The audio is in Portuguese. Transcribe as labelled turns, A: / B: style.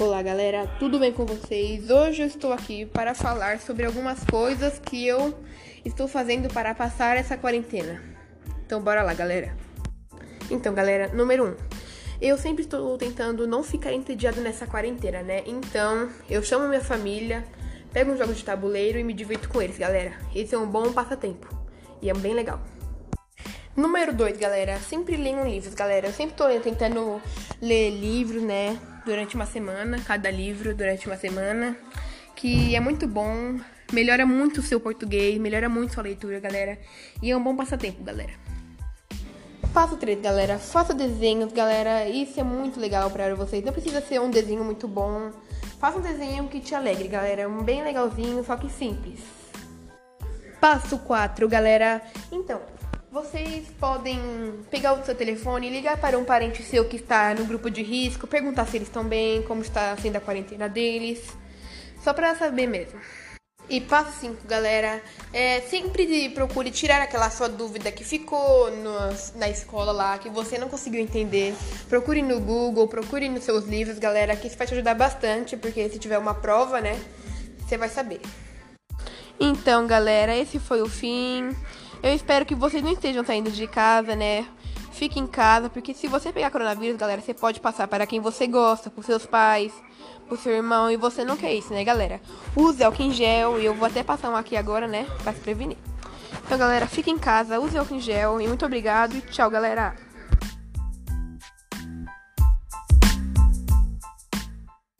A: Olá, galera, tudo bem com vocês? Hoje eu estou aqui para falar sobre algumas coisas que eu estou fazendo para passar essa quarentena. Então, bora lá, galera. Então, galera, número 1. Um, eu sempre estou tentando não ficar entediado nessa quarentena, né? Então, eu chamo minha família, pego um jogo de tabuleiro e me divirto com eles, galera. Esse é um bom passatempo e é bem legal. Número 2, galera, sempre leiam livros, galera. Eu sempre tô tentando ler livros, né? Durante uma semana, cada livro durante uma semana. Que é muito bom, melhora muito o seu português, melhora muito sua leitura, galera. E é um bom passatempo, galera. Passo 3, galera. Faça desenhos, galera. Isso é muito legal para vocês. Não precisa ser um desenho muito bom. Faça um desenho que te alegre, galera. Um bem legalzinho, só que simples. Passo 4, galera. Então, vocês podem pegar o seu telefone ligar para um parente seu que está no grupo de risco, perguntar se eles estão bem, como está sendo a quarentena deles, só para saber mesmo. E passo 5, galera, é, sempre procure tirar aquela sua dúvida que ficou no, na escola lá, que você não conseguiu entender. Procure no Google, procure nos seus livros, galera, que isso vai te ajudar bastante, porque se tiver uma prova, né, você vai saber. Então, galera, esse foi o fim. Eu espero que vocês não estejam saindo de casa, né? Fique em casa, porque se você pegar coronavírus, galera, você pode passar para quem você gosta, para seus pais, para seu irmão, e você não quer isso, né, galera? Use álcool em gel, e eu vou até passar um aqui agora, né, para se prevenir. Então, galera, fique em casa, use álcool em gel, e muito obrigado, e tchau, galera!